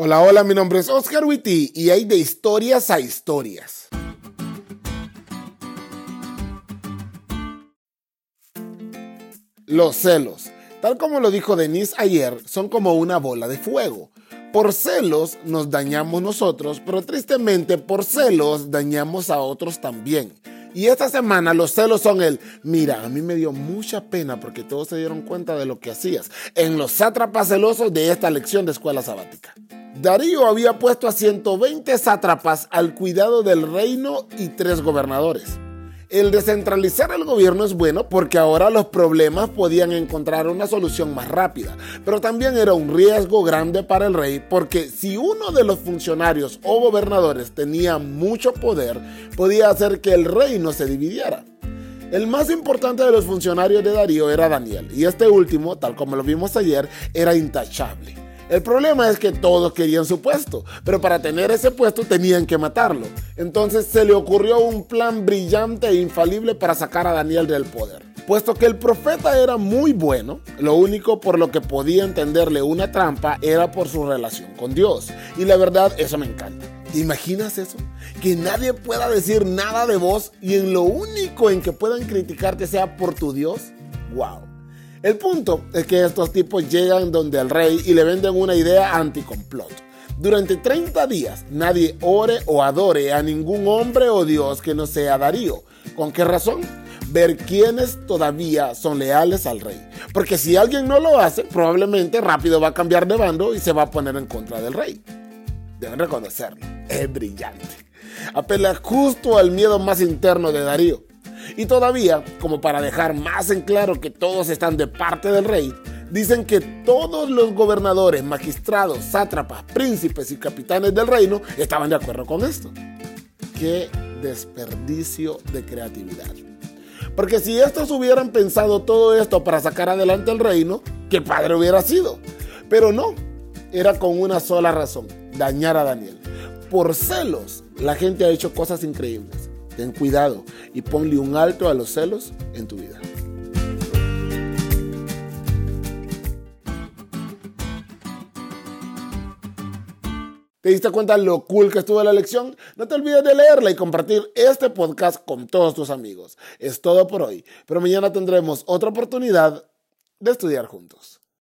Hola, hola, mi nombre es Oscar Witty y hay de historias a historias. Los celos, tal como lo dijo Denise ayer, son como una bola de fuego. Por celos nos dañamos nosotros, pero tristemente por celos dañamos a otros también. Y esta semana los celos son el, mira, a mí me dio mucha pena porque todos se dieron cuenta de lo que hacías en los sátrapas celosos de esta lección de escuela sabática. Darío había puesto a 120 sátrapas al cuidado del reino y tres gobernadores. El descentralizar el gobierno es bueno porque ahora los problemas podían encontrar una solución más rápida, pero también era un riesgo grande para el rey porque si uno de los funcionarios o gobernadores tenía mucho poder, podía hacer que el reino se dividiera. El más importante de los funcionarios de Darío era Daniel, y este último, tal como lo vimos ayer, era intachable. El problema es que todos querían su puesto, pero para tener ese puesto tenían que matarlo. Entonces se le ocurrió un plan brillante e infalible para sacar a Daniel del poder. Puesto que el profeta era muy bueno, lo único por lo que podía entenderle una trampa era por su relación con Dios. Y la verdad, eso me encanta. ¿Te imaginas eso? Que nadie pueda decir nada de vos y en lo único en que puedan criticarte sea por tu Dios. ¡Wow! El punto es que estos tipos llegan donde el rey y le venden una idea anticomplot. Durante 30 días nadie ore o adore a ningún hombre o dios que no sea Darío. ¿Con qué razón? Ver quiénes todavía son leales al rey. Porque si alguien no lo hace, probablemente rápido va a cambiar de bando y se va a poner en contra del rey. Deben reconocerlo. Es brillante. Apela justo al miedo más interno de Darío. Y todavía, como para dejar más en claro que todos están de parte del rey, dicen que todos los gobernadores, magistrados, sátrapas, príncipes y capitanes del reino estaban de acuerdo con esto. Qué desperdicio de creatividad. Porque si estos hubieran pensado todo esto para sacar adelante el reino, qué padre hubiera sido. Pero no, era con una sola razón, dañar a Daniel. Por celos, la gente ha hecho cosas increíbles. Ten cuidado y ponle un alto a los celos en tu vida. ¿Te diste cuenta lo cool que estuvo la lección? No te olvides de leerla y compartir este podcast con todos tus amigos. Es todo por hoy, pero mañana tendremos otra oportunidad de estudiar juntos.